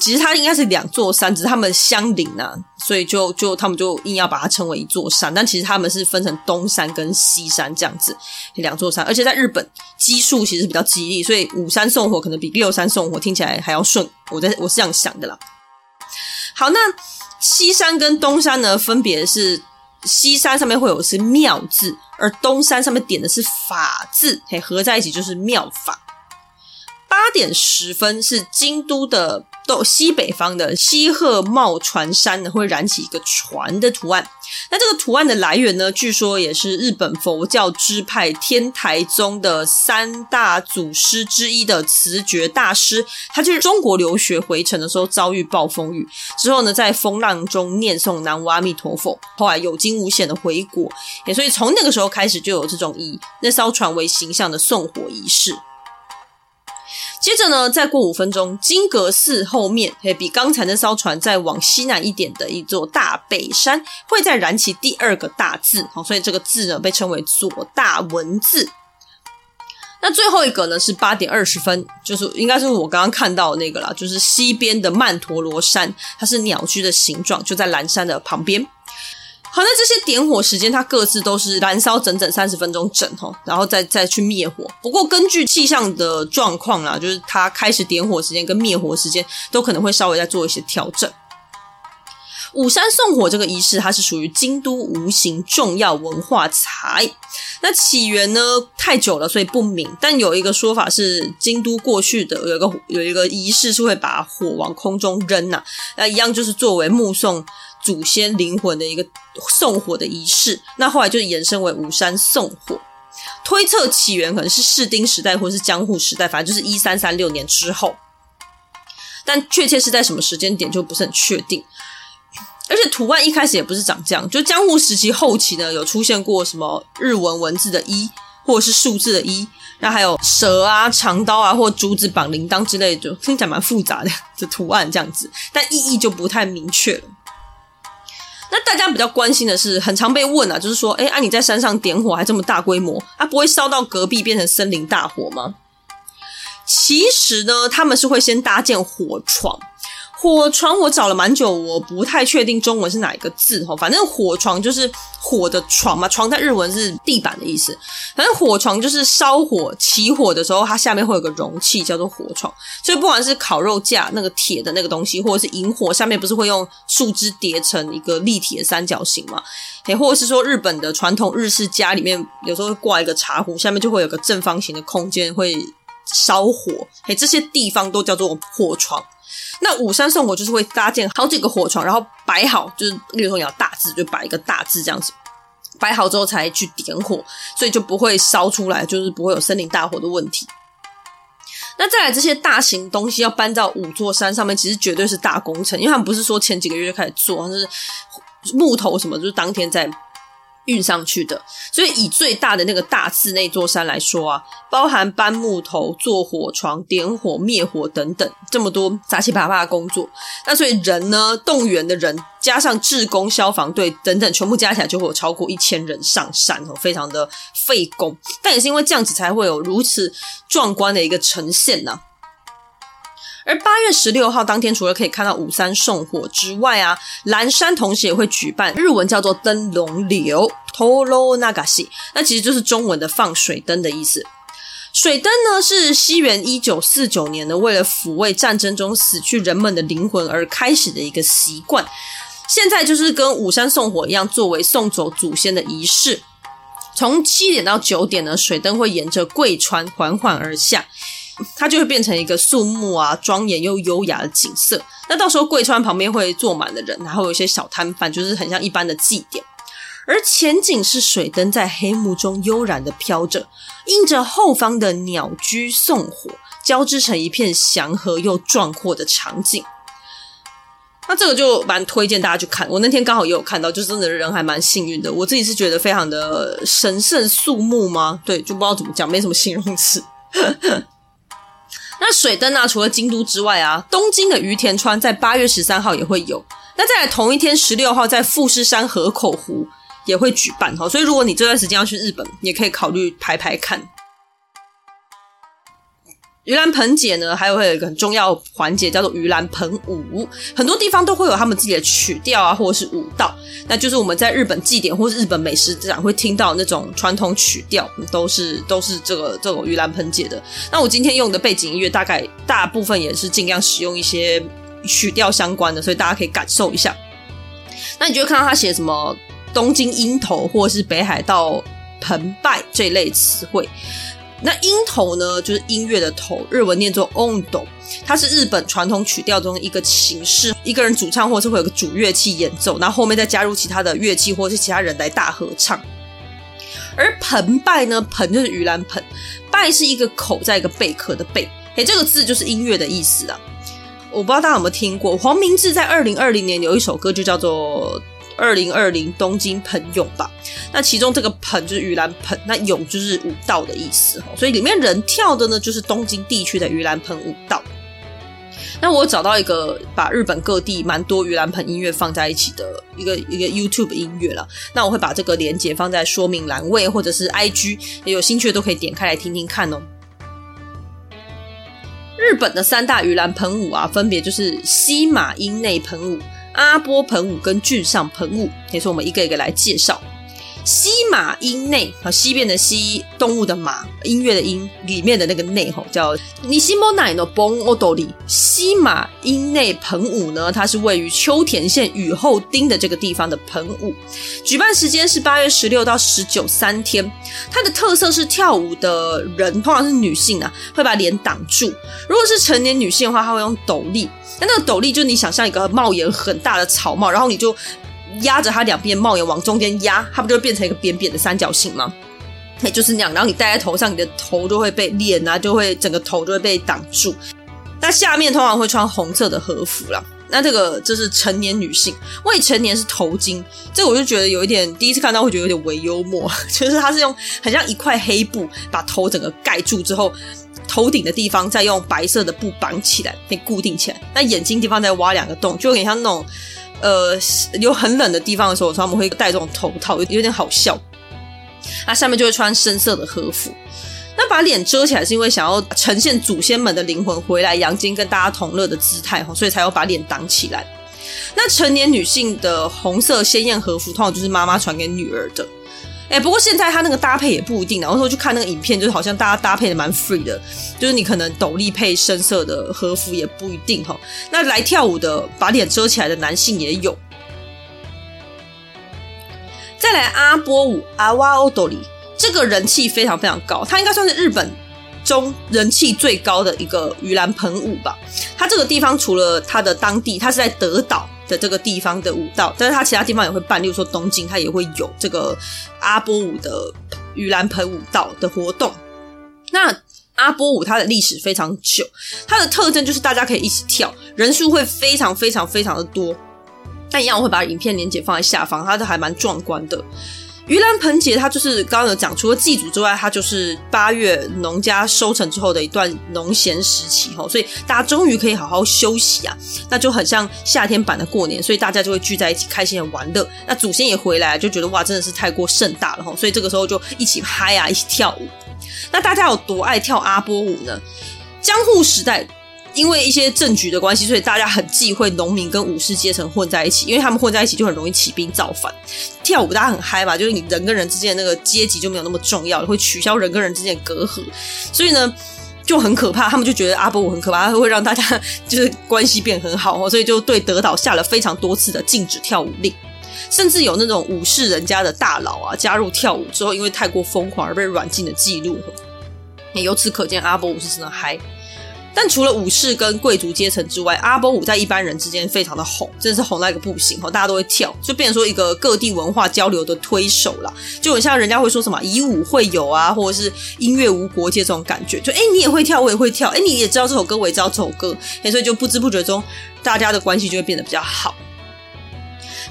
[SPEAKER 1] 其实它应该是两座山，只是它们相邻啊，所以就就他们就硬要把它称为一座山。但其实他们是分成东山跟西山这样子两座山，而且在日本基数其实比较吉利，所以五山送火可能比六山送火听起来还要顺。我在我是这样想的啦。好，那西山跟东山呢，分别是西山上面会有是妙字，而东山上面点的是法字，嘿，合在一起就是妙法。八点十分是京都的东西北方的西鹤茂船山呢，会燃起一个船的图案。那这个图案的来源呢，据说也是日本佛教支派天台宗的三大祖师之一的慈觉大师，他去中国留学回程的时候遭遇暴风雨，之后呢，在风浪中念诵南无阿弥陀佛，后来有惊无险的回国。也所以从那个时候开始，就有这种以那艘船为形象的送火仪式。接着呢，再过五分钟，金阁寺后面，嘿，比刚才那艘船再往西南一点的一座大北山，会再燃起第二个大字，好，所以这个字呢被称为左大文字。那最后一个呢是八点二十分，就是应该是我刚刚看到那个啦，就是西边的曼陀罗山，它是鸟居的形状，就在蓝山的旁边。好，那这些点火时间，它各自都是燃烧整整三十分钟整吼，然后再再去灭火。不过根据气象的状况啦，就是它开始点火时间跟灭火时间都可能会稍微再做一些调整。五山送火这个仪式，它是属于京都无形重要文化财。那起源呢太久了，所以不明。但有一个说法是，京都过去的有一个有一个仪式是会把火往空中扔呐，那一样就是作为目送祖先灵魂的一个送火的仪式，那后来就延伸为五山送火。推测起源可能是室町时代或是江户时代，反正就是一三三六年之后，但确切是在什么时间点就不是很确定。而且图案一开始也不是长这样，就江户时期后期呢，有出现过什么日文文字的一，或者是数字的一，然后还有蛇啊、长刀啊，或竹子绑铃铛之类的，听起来蛮复杂的这图案这样子，但意义就不太明确了。那大家比较关心的是，很常被问啊，就是说，哎，啊你在山上点火还这么大规模，啊不会烧到隔壁变成森林大火吗？其实呢，他们是会先搭建火床。火床我找了蛮久，我不太确定中文是哪一个字哈，反正火床就是火的床嘛，床在日文是地板的意思。反正火床就是烧火起火的时候，它下面会有个容器叫做火床，所以不管是烤肉架那个铁的那个东西，或者是引火，下面不是会用树枝叠成一个立体的三角形嘛？诶，或者是说日本的传统日式家里面有时候会挂一个茶壶，下面就会有个正方形的空间会烧火，诶，这些地方都叫做火床。那五山送火就是会搭建好几个火床，然后摆好，就是例如说你要大字，就摆一个大字这样子，摆好之后才去点火，所以就不会烧出来，就是不会有森林大火的问题。那再来这些大型东西要搬到五座山上面，其实绝对是大工程，因为他们不是说前几个月就开始做，就是木头什么就是当天在运上去的，所以以最大的那个大寺那座山来说啊，包含搬木头、做火床、点火、灭火等等这么多杂七八八的工作，那所以人呢，动员的人加上志工、消防队等等，全部加起来就会有超过一千人上山哦，非常的费工，但也是因为这样子才会有如此壮观的一个呈现呐、而八月十六号当天，除了可以看到五山送火之外啊，岚山同时也会举办日文叫做灯笼流 （Toro Nagashi），那其实就是中文的放水灯的意思。水灯呢是西元一九四九年呢，为了抚慰战争中死去人们的灵魂而开始的一个习惯。现在就是跟五山送火一样，作为送走祖先的仪式。从七点到九点呢，水灯会沿着贵川缓缓而下。它就会变成一个肃穆啊、庄严又优雅的景色。那到时候贵川旁边会坐满的人，然后有一些小摊贩，就是很像一般的祭典。而前景是水灯在黑幕中悠然的飘着，映着后方的鸟居送火，交织成一片祥和又壮阔的场景。那这个就蛮推荐大家去看。我那天刚好也有看到，就真的人还蛮幸运的。我自己是觉得非常的神圣肃穆吗？对，就不知道怎么讲，没什么形容词。那水灯啊，除了京都之外啊，东京的于田川在八月十三号也会有。那再来同一天十六号，在富士山河口湖也会举办哈。所以如果你这段时间要去日本，也可以考虑排排看。盂兰盆节呢，还有会有一个很重要环节叫做盂兰盆舞，很多地方都会有他们自己的曲调啊，或者是舞蹈，那就是我们在日本祭典或是日本美食展会听到那种传统曲调，都是都是这个这种盂兰盆节的。那我今天用的背景音乐，大概大部分也是尽量使用一些曲调相关的，所以大家可以感受一下。那你就会看到他写什么东京鹰头或者是北海道盆拜这类词汇。那音头呢，就是音乐的头，日文念作 ondo，它是日本传统曲调中一个形式，一个人主唱，或是会有个主乐器演奏，然后后面再加入其他的乐器或是其他人来大合唱。而盆拜呢，盆就是盂兰盆，拜是一个口在一个贝壳的贝，诶，这个字就是音乐的意思啊。我不知道大家有没有听过，黄明志在二零二零年有一首歌就叫做。二零二零东京盆踊吧，那其中这个盆就是盂兰盆，那踊就是舞蹈的意思，所以里面人跳的呢就是东京地区的盂兰盆舞蹈。那我找到一个把日本各地蛮多盂兰盆音乐放在一起的一个一个 YouTube 音乐了，那我会把这个连接放在说明栏位或者是 IG，有兴趣的都可以点开来听听看哦。日本的三大盂兰盆舞啊，分别就是西马音内盆舞。阿波盆舞跟郡上盆舞，也是我们一个一个来介绍。西马音内啊，西边的西，动物的马，音乐的音，里面的那个内吼叫尼西莫奈诺崩欧多里。西马音内盆舞呢，它是位于秋田县雨后町的这个地方的盆舞，举办时间是八月十六到十九三天。它的特色是跳舞的人通常是女性啊，会把脸挡住。如果是成年女性的话，她会用斗笠。那那个斗笠就是你想象一个帽檐很大的草帽，然后你就。压着它两边帽檐往中间压，它不就会变成一个扁扁的三角形吗？哎，就是那样。然后你戴在头上，你的头就会被脸啊，就会整个头就会被挡住。那下面通常会穿红色的和服啦。那这个就是成年女性，未成年是头巾。这我就觉得有一点，第一次看到会觉得有点微幽默，<laughs> 就是它是用很像一块黑布把头整个盖住之后，头顶的地方再用白色的布绑起来，可以固定起来。那眼睛地方再挖两个洞，就有点像那种。呃，有很冷的地方的时候，他们会戴这种头套，有点好笑。那下面就会穿深色的和服。那把脸遮起来，是因为想要呈现祖先们的灵魂回来阳间跟大家同乐的姿态，所以才要把脸挡起来。那成年女性的红色鲜艳和服，通常就是妈妈传给女儿的。哎，不过现在他那个搭配也不一定。然后说去看那个影片，就是好像大家搭配的蛮 free 的，就是你可能斗笠配深色的和服也不一定哈。那来跳舞的把脸遮起来的男性也有。再来阿波舞阿瓦欧斗里，这个人气非常非常高，它应该算是日本中人气最高的一个盂兰盆舞吧。它这个地方除了它的当地，它是在德岛。的这个地方的舞蹈，但是它其他地方也会办，例如说东京，它也会有这个阿波舞的盂兰盆舞蹈的活动。那阿波舞它的历史非常久，它的特征就是大家可以一起跳，人数会非常非常非常的多。但一样，我会把影片连接放在下方，它都还蛮壮观的。盂兰盆节，它就是刚刚有讲，除了祭祖之外，它就是八月农家收成之后的一段农闲时期吼，所以大家终于可以好好休息啊，那就很像夏天版的过年，所以大家就会聚在一起开心的玩乐。那祖先也回来，就觉得哇，真的是太过盛大了吼，所以这个时候就一起嗨啊，一起跳舞。那大家有多爱跳阿波舞呢？江户时代。因为一些政局的关系，所以大家很忌讳农民跟武士阶层混在一起，因为他们混在一起就很容易起兵造反。跳舞大家很嗨嘛，就是你人跟人之间的那个阶级就没有那么重要，会取消人跟人之间的隔阂，所以呢就很可怕。他们就觉得阿波舞很可怕，它会让大家就是关系变很好，所以就对德岛下了非常多次的禁止跳舞令，甚至有那种武士人家的大佬啊加入跳舞之后，因为太过疯狂而被软禁的记录。也由此可见，阿波舞是真的嗨。但除了武士跟贵族阶层之外，阿波舞在一般人之间非常的红，真的是红到一个不行，大家都会跳，就变成说一个各地文化交流的推手啦，就很像人家会说什么以武会友啊，或者是音乐无国界这种感觉，就哎你也会跳，我也会跳，哎你也知道这首歌，我也知道这首歌，所以就不知不觉中大家的关系就会变得比较好。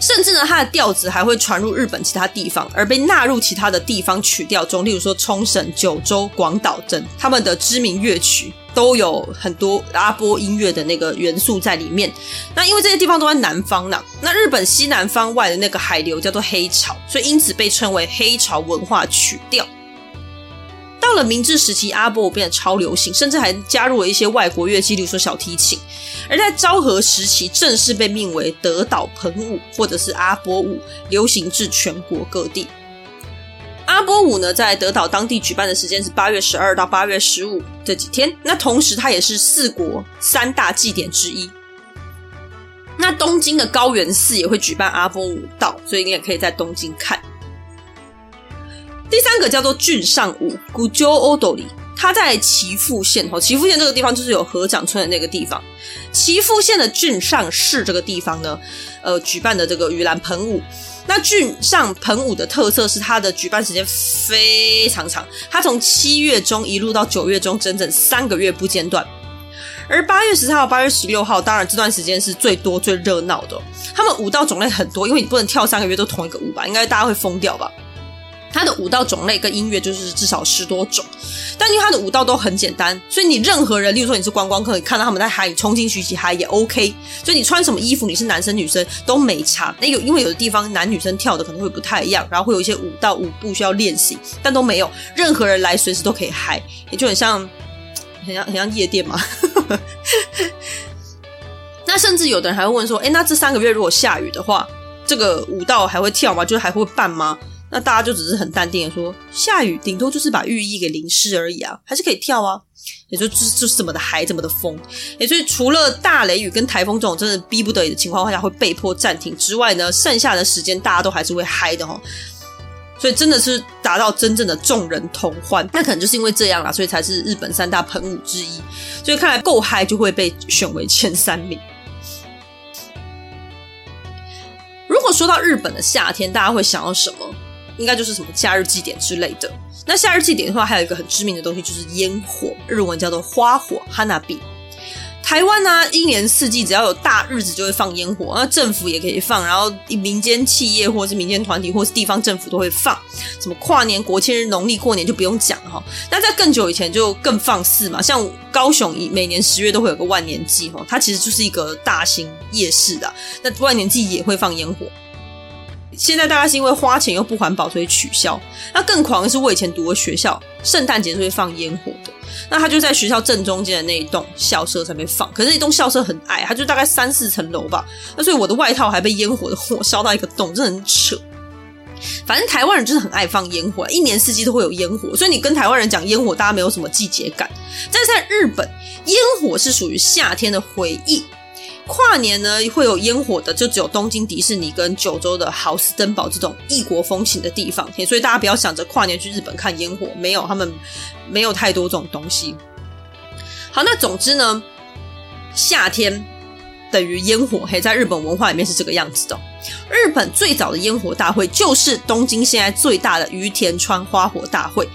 [SPEAKER 1] 甚至呢，它的调子还会传入日本其他地方，而被纳入其他的地方曲调中，例如说冲绳、九州、广岛等他们的知名乐曲都有很多阿波音乐的那个元素在里面。那因为这些地方都在南方呢，那日本西南方外的那个海流叫做黑潮，所以因此被称为黑潮文化曲调。到了明治时期，阿波舞变得超流行，甚至还加入了一些外国乐器，例如说小提琴。而在昭和时期，正式被命为德岛盆舞，或者是阿波舞，流行至全国各地。阿波舞呢，在德岛当地举办的时间是八月十二到八月十五这几天。那同时，它也是四国三大祭典之一。那东京的高原寺也会举办阿波舞蹈，所以你也可以在东京看。第三个叫做郡上舞 Gujo Odori，它在岐阜县哦，岐阜县这个地方就是有合掌村的那个地方。岐阜县的郡上市这个地方呢，呃，举办的这个盂兰盆舞。那郡上盆舞的特色是它的举办时间非常长，它从七月中一路到九月中，整整三个月不间断。而八月十三号、八月十六号，当然这段时间是最多最热闹的。他们舞蹈种类很多，因为你不能跳三个月都同一个舞吧，应该大家会疯掉吧。它的舞蹈种类跟音乐就是至少十多种，但因为它的舞蹈都很简单，所以你任何人，例如说你是观光客，你看到他们在海里冲进去一起嗨也 OK。所以你穿什么衣服，你是男生女生都没差。那有因为有的地方男女生跳的可能会不太一样，然后会有一些舞蹈舞步需要练习，但都没有，任何人来随时都可以嗨，也就很像很像很像夜店嘛。<laughs> 那甚至有的人还会问说，哎，那这三个月如果下雨的话，这个舞蹈还会跳吗？就是还会办吗？那大家就只是很淡定的说，下雨顶多就是把浴衣给淋湿而已啊，还是可以跳啊，也就就就是怎么的嗨，怎么的疯。也所以除了大雷雨跟台风这种真的逼不得已的情况下会被迫暂停之外呢，剩下的时间大家都还是会嗨的齁。所以真的是达到真正的众人同欢，那可能就是因为这样啦，所以才是日本三大盆舞之一。所以看来够嗨就会被选为前三名。如果说到日本的夏天，大家会想到什么？应该就是什么假日祭典之类的。那夏日祭典的话，还有一个很知名的东西，就是烟火，日文叫做花火 （hanabi）。台湾呢、一年四季只要有大日子就会放烟火，那政府也可以放，然后民间企业或者是民间团体或是地方政府都会放。什么跨年、国庆日、农历过年就不用讲了哈。那在更久以前就更放肆嘛，像高雄每年十月都会有个万年祭哈，它其实就是一个大型夜市的。那万年祭也会放烟火。现在大概是因为花钱又不环保，所以取消。那更狂的是，我以前读的学校，圣诞节是会放烟火的。那他就在学校正中间的那一栋校舍上面放，可是那栋校舍很矮，它就大概三四层楼吧。那所以我的外套还被烟火的火烧到一个洞，真的很扯。反正台湾人就是很爱放烟火，一年四季都会有烟火，所以你跟台湾人讲烟火，大家没有什么季节感。但是在日本，烟火是属于夏天的回忆。跨年呢，会有烟火的，就只有东京迪士尼跟九州的豪斯登堡这种异国风情的地方，所以大家不要想着跨年去日本看烟火，没有，他们没有太多这种东西。好，那总之呢，夏天等于烟火，嘿，在日本文化里面是这个样子的。日本最早的烟火大会就是东京现在最大的于田川花火大会。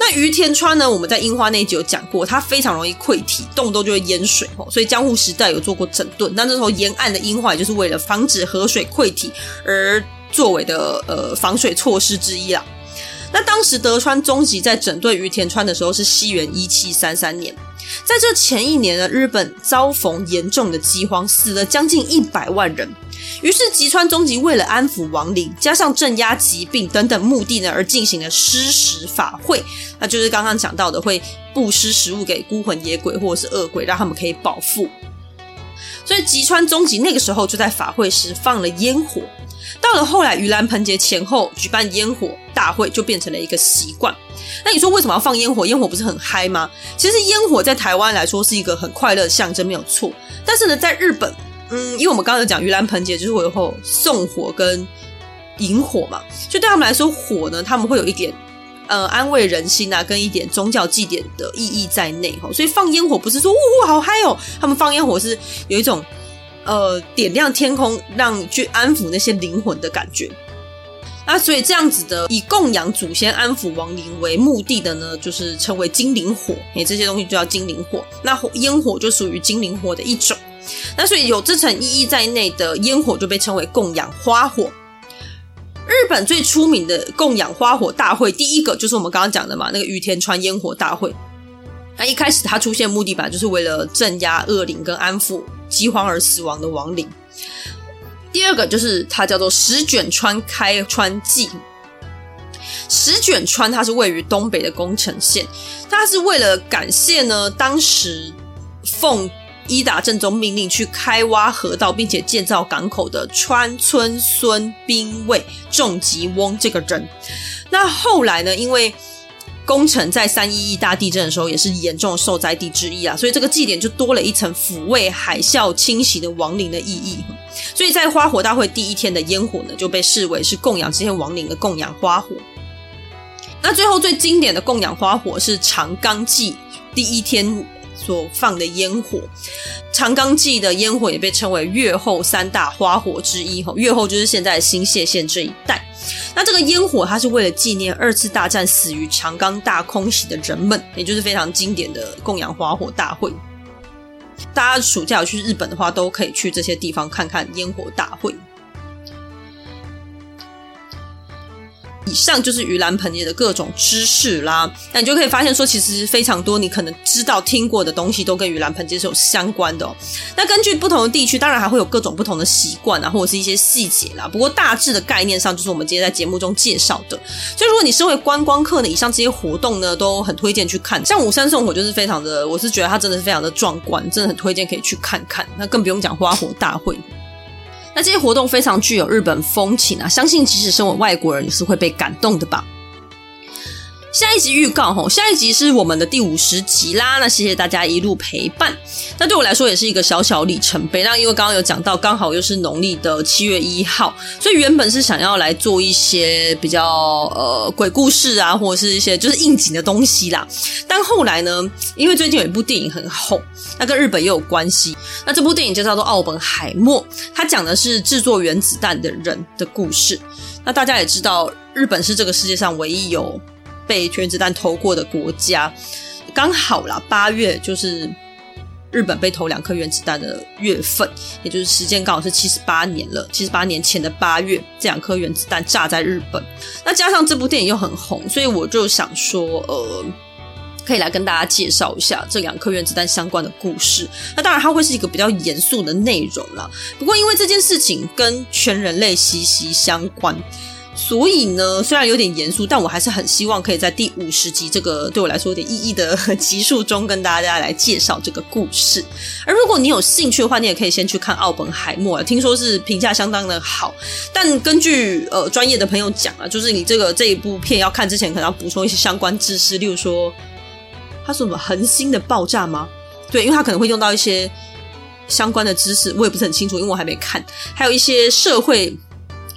[SPEAKER 1] 那隅田川呢？我们在樱花那一集有讲过，它非常容易溃堤，动不动就会淹水哦。所以江户时代有做过整顿。那那时候沿岸的樱花，也就是为了防止河水溃堤而作为的呃防水措施之一啦。那当时德川宗吉在整顿于田川的时候是西元一七三三年，在这前一年呢，日本遭逢严重的饥荒，死了将近一百万人。于是吉川忠吉为了安抚亡灵，加上镇压疾病等等目的呢，而进行了施食法会，那就是刚刚讲到的，会布施食物给孤魂野鬼或者是恶鬼，让他们可以饱腹。所以吉川忠吉那个时候就在法会时放了烟火。到了后来盂兰盆节前后举办烟火大会，就变成了一个习惯。那你说为什么要放烟火？烟火不是很嗨吗？其实烟火在台湾来说是一个很快乐的象征，没有错。但是呢，在日本，嗯，因为我们刚刚有讲盂兰盆节就是会有送火跟引火嘛，就对他们来说，火呢，他们会有一点呃安慰人心啊，跟一点宗教祭典的意义在内哈。所以放烟火不是说哇好嗨哦，他们放烟火是有一种。呃，点亮天空，让去安抚那些灵魂的感觉。那所以这样子的，以供养祖先、安抚亡灵为目的的呢，就是称为精灵火。哎，这些东西就叫精灵火。那火烟火就属于精灵火的一种。那所以有这层意义在内的烟火就被称为供养花火。日本最出名的供养花火大会，第一个就是我们刚刚讲的嘛，那个隅田川烟火大会。那一开始它出现目的吧，就是为了镇压恶灵跟安抚饥荒而死亡的亡灵。第二个就是它叫做石卷川开川祭。石卷川它是位于东北的宫城县，它是为了感谢呢，当时奉伊达正宗命令去开挖河道并且建造港口的川村孙兵卫重吉翁这个人。那后来呢，因为宫城在三一一大地震的时候也是严重受灾地之一啊，所以这个祭典就多了一层抚慰海啸侵袭的亡灵的意义。所以在花火大会第一天的烟火呢，就被视为是供养这些亡灵的供养花火。那最后最经典的供养花火是长冈祭第一天所放的烟火。长冈祭的烟火也被称为月后三大花火之一。吼，月后就是现在新泻县这一带。那这个烟火，它是为了纪念二次大战死于长冈大空袭的人们，也就是非常经典的供养花火大会。大家暑假有去日本的话，都可以去这些地方看看烟火大会。以上就是盂兰盆节的各种知识啦，那你就可以发现说，其实非常多你可能知道听过的东西，都跟盂兰盆节是有相关的。那根据不同的地区，当然还会有各种不同的习惯啊，或者是一些细节啦。不过大致的概念上，就是我们今天在节目中介绍的。所以如果你身为观光客呢，以上这些活动呢，都很推荐去看。像五山送火就是非常的，我是觉得它真的是非常的壮观，真的很推荐可以去看看。那更不用讲花火大会。那这些活动非常具有日本风情啊，相信即使身为外国人也是会被感动的吧。下一集预告吼，下一集是我们的第五十集啦。那谢谢大家一路陪伴。那对我来说也是一个小小里程碑。那因为刚刚有讲到，刚好又是农历的七月一号，所以原本是想要来做一些比较呃鬼故事啊，或者是一些就是应景的东西啦。但后来呢，因为最近有一部电影很红，那跟日本也有关系。那这部电影就叫做《奥本海默》，它讲的是制作原子弹的人的故事。那大家也知道，日本是这个世界上唯一有被原子弹投过的国家，刚好啦，八月就是日本被投两颗原子弹的月份，也就是时间刚好是七十八年了。七十八年前的八月，这两颗原子弹炸在日本。那加上这部电影又很红，所以我就想说，呃，可以来跟大家介绍一下这两颗原子弹相关的故事。那当然，它会是一个比较严肃的内容啦。不过，因为这件事情跟全人类息息相关。所以呢，虽然有点严肃，但我还是很希望可以在第五十集这个对我来说有点意义的集数中，跟大家来介绍这个故事。而如果你有兴趣的话，你也可以先去看《奥本海默》，啊听说是评价相当的好。但根据呃专业的朋友讲啊，就是你这个这一部片要看之前，可能要补充一些相关知识，例如说它是什么恒星的爆炸吗？对，因为它可能会用到一些相关的知识，我也不是很清楚，因为我还没看。还有一些社会。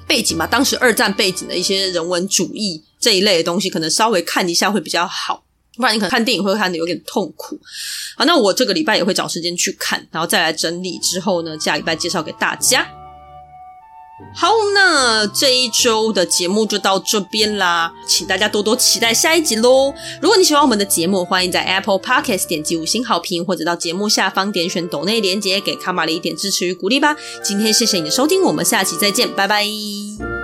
[SPEAKER 1] 背景嘛，当时二战背景的一些人文主义这一类的东西，可能稍微看一下会比较好，不然你可能看电影会看得有点痛苦。好，那我这个礼拜也会找时间去看，然后再来整理之后呢，下礼拜介绍给大家。好，那这一周的节目就到这边啦，请大家多多期待下一集喽。如果你喜欢我们的节目，欢迎在 Apple Podcast 点击五星好评，或者到节目下方点选抖内连接，给卡玛丽一点支持与鼓励吧。今天谢谢你的收听，我们下期再见，拜拜。